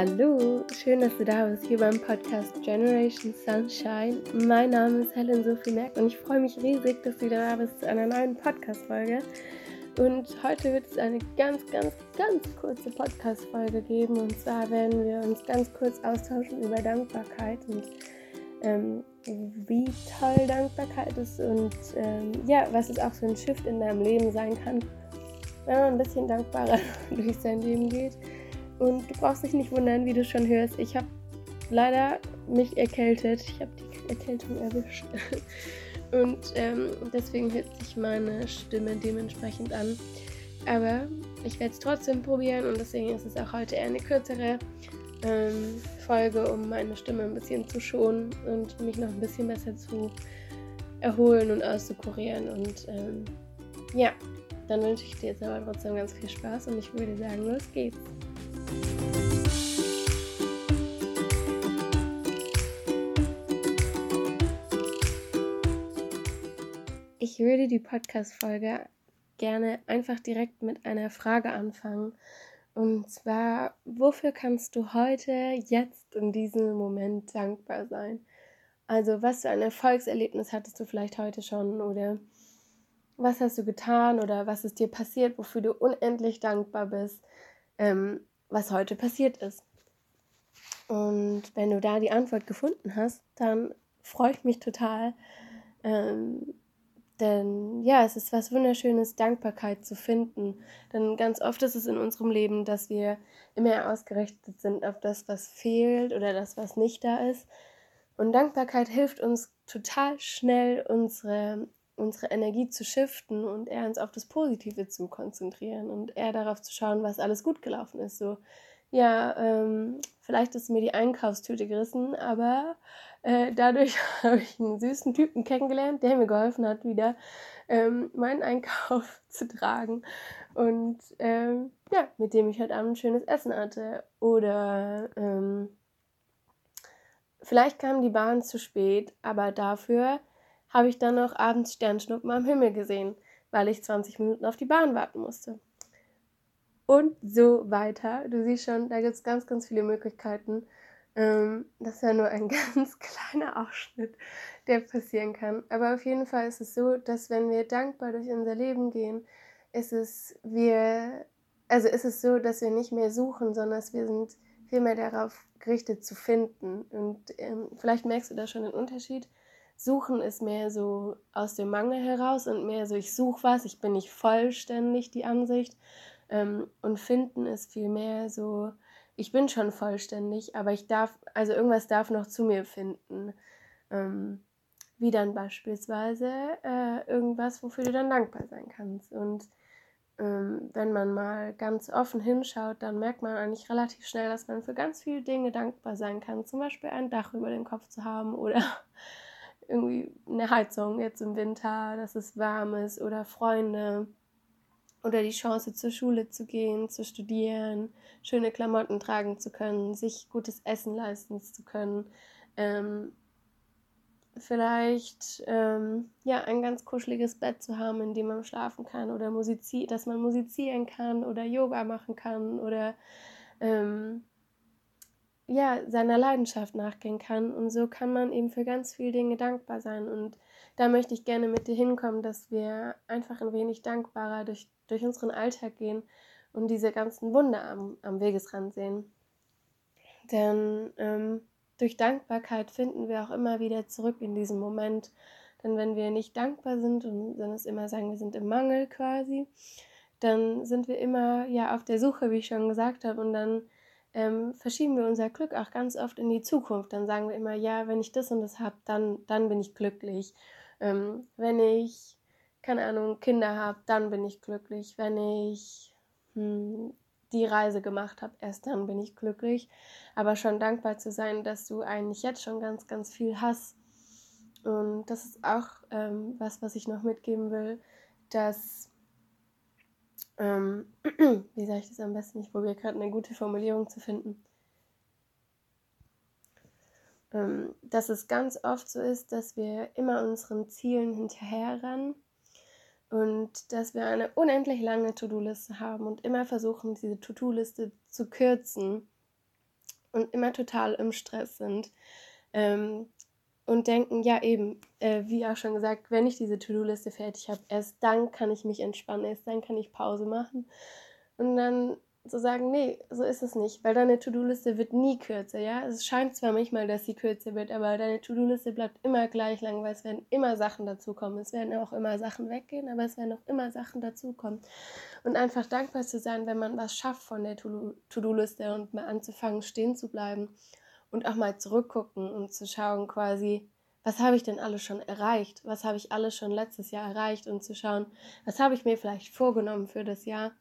Hallo, schön, dass du da bist hier beim Podcast Generation Sunshine. Mein Name ist Helen Sophie Merck und ich freue mich riesig, dass du da bist zu einer neuen Podcast-Folge. Und heute wird es eine ganz, ganz, ganz kurze Podcast-Folge geben. Und zwar werden wir uns ganz kurz austauschen über Dankbarkeit und ähm, wie toll Dankbarkeit ist und ähm, ja, was es auch für ein Shift in deinem Leben sein kann, wenn man ein bisschen dankbarer durch sein Leben geht. Und du brauchst dich nicht wundern, wie du schon hörst. Ich habe leider mich erkältet. Ich habe die Erkältung erwischt. Und ähm, deswegen hört sich meine Stimme dementsprechend an. Aber ich werde es trotzdem probieren und deswegen ist es auch heute eher eine kürzere ähm, Folge, um meine Stimme ein bisschen zu schonen und mich noch ein bisschen besser zu erholen und auszukurieren. Und ähm, ja, dann wünsche ich dir jetzt aber trotzdem ganz viel Spaß und ich würde sagen, los geht's. Ich würde die Podcast-Folge gerne einfach direkt mit einer Frage anfangen. Und zwar, wofür kannst du heute, jetzt, in diesem Moment dankbar sein? Also, was für ein Erfolgserlebnis hattest du vielleicht heute schon? Oder was hast du getan? Oder was ist dir passiert, wofür du unendlich dankbar bist? Ähm, was heute passiert ist. Und wenn du da die Antwort gefunden hast, dann freue ich mich total. Ähm, denn ja, es ist was Wunderschönes, Dankbarkeit zu finden. Denn ganz oft ist es in unserem Leben, dass wir immer ausgerichtet sind auf das, was fehlt oder das, was nicht da ist. Und Dankbarkeit hilft uns total schnell, unsere, unsere Energie zu shiften und eher uns auf das Positive zu konzentrieren und eher darauf zu schauen, was alles gut gelaufen ist. So, ja, ähm, vielleicht ist mir die Einkaufstüte gerissen, aber äh, dadurch habe ich einen süßen Typen kennengelernt, der mir geholfen hat, wieder ähm, meinen Einkauf zu tragen. Und ähm, ja, mit dem ich heute Abend ein schönes Essen hatte. Oder ähm, vielleicht kam die Bahn zu spät, aber dafür habe ich dann noch abends Sternschnuppen am Himmel gesehen, weil ich 20 Minuten auf die Bahn warten musste und so weiter. Du siehst schon, da gibt es ganz, ganz viele Möglichkeiten. Ähm, das ist ja nur ein ganz kleiner Ausschnitt, der passieren kann. Aber auf jeden Fall ist es so, dass wenn wir dankbar durch unser Leben gehen, ist es wir, also ist es so, dass wir nicht mehr suchen, sondern dass wir sind vielmehr darauf gerichtet zu finden. Und ähm, vielleicht merkst du da schon den Unterschied. Suchen ist mehr so aus dem Mangel heraus und mehr so, ich suche was, ich bin nicht vollständig, die Ansicht. Ähm, und finden ist vielmehr so, ich bin schon vollständig, aber ich darf, also irgendwas darf noch zu mir finden. Ähm, wie dann beispielsweise äh, irgendwas, wofür du dann dankbar sein kannst. Und ähm, wenn man mal ganz offen hinschaut, dann merkt man eigentlich relativ schnell, dass man für ganz viele Dinge dankbar sein kann. Zum Beispiel ein Dach über dem Kopf zu haben oder irgendwie eine Heizung jetzt im Winter, dass es warm ist oder Freunde oder die Chance zur Schule zu gehen, zu studieren, schöne Klamotten tragen zu können, sich gutes Essen leisten zu können, ähm, vielleicht ähm, ja ein ganz kuscheliges Bett zu haben, in dem man schlafen kann oder musizi dass man musizieren kann oder Yoga machen kann oder ähm, ja seiner Leidenschaft nachgehen kann und so kann man eben für ganz viele Dinge dankbar sein und da möchte ich gerne mit dir hinkommen, dass wir einfach ein wenig dankbarer durch, durch unseren Alltag gehen und diese ganzen Wunder am, am Wegesrand sehen. Denn ähm, durch Dankbarkeit finden wir auch immer wieder zurück in diesen Moment. Denn wenn wir nicht dankbar sind und dann es immer sagen, wir sind im Mangel quasi, dann sind wir immer ja auf der Suche, wie ich schon gesagt habe, und dann ähm, verschieben wir unser Glück auch ganz oft in die Zukunft. Dann sagen wir immer, ja, wenn ich das und das habe, dann, dann bin ich glücklich. Ähm, wenn ich, keine Ahnung, Kinder habe, dann bin ich glücklich. Wenn ich hm, die Reise gemacht habe, erst dann bin ich glücklich. Aber schon dankbar zu sein, dass du eigentlich jetzt schon ganz, ganz viel hast. Und das ist auch ähm, was, was ich noch mitgeben will, dass, ähm, wie sage ich das am besten? Ich probiere gerade eine gute Formulierung zu finden ähm, dass es ganz oft so ist, dass wir immer unseren Zielen hinterherrennen und dass wir eine unendlich lange To-Do-Liste haben und immer versuchen, diese To-Do-Liste zu kürzen und immer total im Stress sind. Ähm, und denken, ja eben, äh, wie auch schon gesagt, wenn ich diese To-Do-Liste fertig habe, erst dann kann ich mich entspannen, erst dann kann ich Pause machen. Und dann zu sagen, nee, so ist es nicht, weil deine To-Do-Liste wird nie kürzer, ja. Es scheint zwar manchmal, dass sie kürzer wird, aber deine To-Do-Liste bleibt immer gleich lang, weil es werden immer Sachen dazukommen. Es werden auch immer Sachen weggehen, aber es werden auch immer Sachen dazukommen. Und einfach dankbar zu sein, wenn man was schafft von der To-Do-Liste und mal anzufangen, stehen zu bleiben und auch mal zurückgucken und zu schauen quasi, was habe ich denn alles schon erreicht? Was habe ich alles schon letztes Jahr erreicht? Und zu schauen, was habe ich mir vielleicht vorgenommen für das Jahr?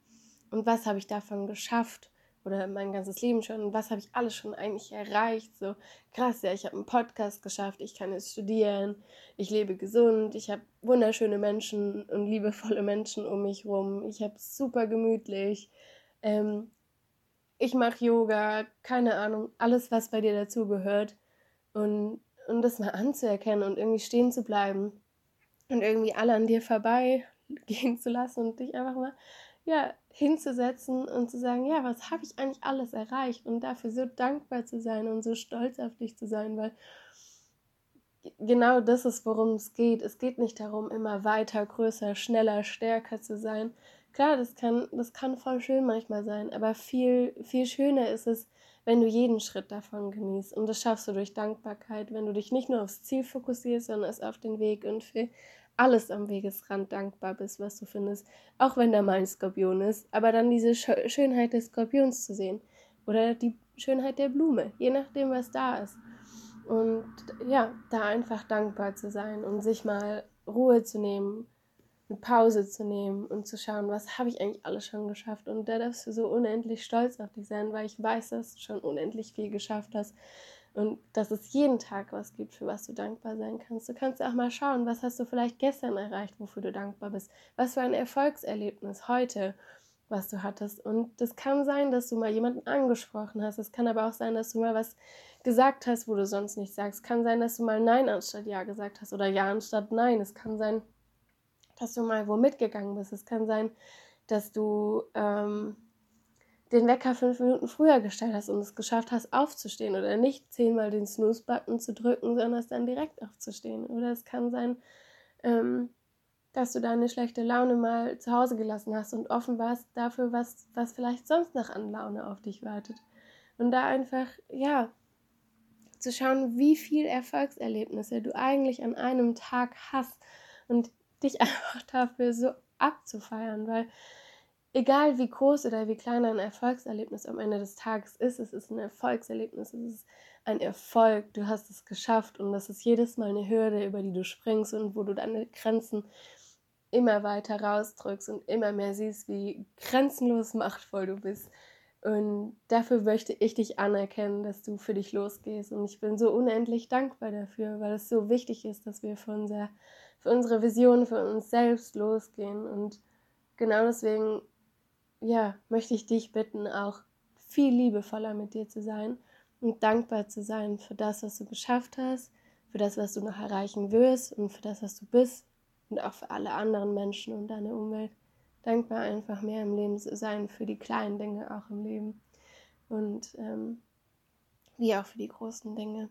und was habe ich davon geschafft oder mein ganzes Leben schon was habe ich alles schon eigentlich erreicht. So krass, ja, ich habe einen Podcast geschafft, ich kann jetzt studieren, ich lebe gesund, ich habe wunderschöne Menschen und liebevolle Menschen um mich rum, ich habe super gemütlich, ähm, ich mache Yoga, keine Ahnung, alles, was bei dir dazugehört und, und das mal anzuerkennen und irgendwie stehen zu bleiben und irgendwie alle an dir vorbei gehen zu lassen und dich einfach mal ja, hinzusetzen und zu sagen, ja, was habe ich eigentlich alles erreicht und dafür so dankbar zu sein und so stolz auf dich zu sein, weil genau das ist, worum es geht. Es geht nicht darum, immer weiter, größer, schneller, stärker zu sein. Klar, das kann, das kann voll schön manchmal sein, aber viel, viel schöner ist es, wenn du jeden Schritt davon genießt. Und das schaffst du durch Dankbarkeit, wenn du dich nicht nur aufs Ziel fokussierst, sondern es auf den Weg und für alles am Wegesrand dankbar bist, was du findest, auch wenn da mal ein Skorpion ist, aber dann diese Schönheit des Skorpions zu sehen oder die Schönheit der Blume, je nachdem, was da ist. Und ja, da einfach dankbar zu sein und sich mal Ruhe zu nehmen, eine Pause zu nehmen und zu schauen, was habe ich eigentlich alles schon geschafft. Und da darfst du so unendlich stolz auf dich sein, weil ich weiß, dass du schon unendlich viel geschafft hast. Und dass es jeden Tag was gibt, für was du dankbar sein kannst. Du kannst auch mal schauen, was hast du vielleicht gestern erreicht, wofür du dankbar bist. Was für ein Erfolgserlebnis heute, was du hattest. Und das kann sein, dass du mal jemanden angesprochen hast. Es kann aber auch sein, dass du mal was gesagt hast, wo du sonst nicht sagst. Es kann sein, dass du mal Nein anstatt Ja gesagt hast oder Ja anstatt Nein. Es kann sein, dass du mal wo mitgegangen bist. Es kann sein, dass du ähm, den Wecker fünf Minuten früher gestellt hast und es geschafft hast, aufzustehen oder nicht zehnmal den Snooze-Button zu drücken, sondern es dann direkt aufzustehen. Oder es kann sein, ähm, dass du deine schlechte Laune mal zu Hause gelassen hast und offen warst dafür, was, was vielleicht sonst noch an Laune auf dich wartet. Und da einfach, ja, zu schauen, wie viele Erfolgserlebnisse du eigentlich an einem Tag hast und dich einfach dafür so abzufeiern, weil egal wie groß oder wie klein ein Erfolgserlebnis am Ende des Tages ist, es ist ein Erfolgserlebnis, es ist ein Erfolg, du hast es geschafft und das ist jedes Mal eine Hürde, über die du springst und wo du deine Grenzen immer weiter rausdrückst und immer mehr siehst, wie grenzenlos machtvoll du bist. Und dafür möchte ich dich anerkennen, dass du für dich losgehst. Und ich bin so unendlich dankbar dafür, weil es so wichtig ist, dass wir für, unser, für unsere Vision, für uns selbst losgehen. Und genau deswegen ja, möchte ich dich bitten, auch viel liebevoller mit dir zu sein und dankbar zu sein für das, was du geschafft hast, für das, was du noch erreichen wirst und für das, was du bist und auch für alle anderen Menschen und deine Umwelt. Dankbar einfach mehr im Leben zu sein für die kleinen Dinge auch im Leben und ähm, wie auch für die großen Dinge.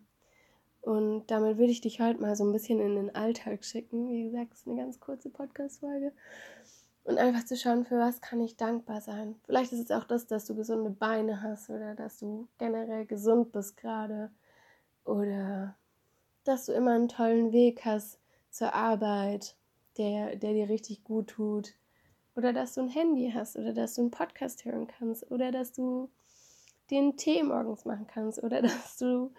Und damit würde ich dich heute mal so ein bisschen in den Alltag schicken. Wie gesagt, es ist eine ganz kurze Podcast-Folge. Und einfach zu schauen, für was kann ich dankbar sein. Vielleicht ist es auch das, dass du gesunde Beine hast oder dass du generell gesund bist gerade. Oder dass du immer einen tollen Weg hast zur Arbeit, der, der dir richtig gut tut. Oder dass du ein Handy hast oder dass du einen Podcast hören kannst. Oder dass du den Tee morgens machen kannst. Oder dass du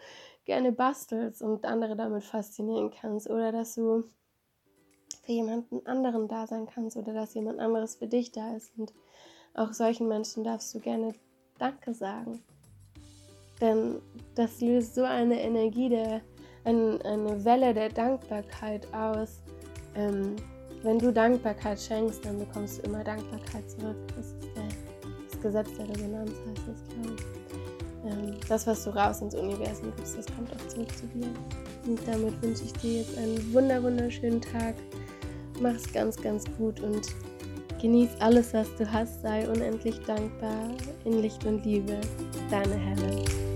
gerne bastelst und andere damit faszinieren kannst oder dass du für jemanden anderen da sein kannst oder dass jemand anderes für dich da ist. Und auch solchen Menschen darfst du gerne Danke sagen. Denn das löst so eine Energie, der, ein, eine Welle der Dankbarkeit aus. Ähm, wenn du Dankbarkeit schenkst, dann bekommst du immer Dankbarkeit zurück. Das ist der, das Gesetz der Resonanz, heißt das, glaube ich. Das, was du raus ins Universum gibst, das kommt auch zurück zu dir. Und damit wünsche ich dir jetzt einen wunder wunderschönen Tag mach's ganz, ganz gut und genieß alles, was du hast. Sei unendlich dankbar in Licht und Liebe. Deine Helen.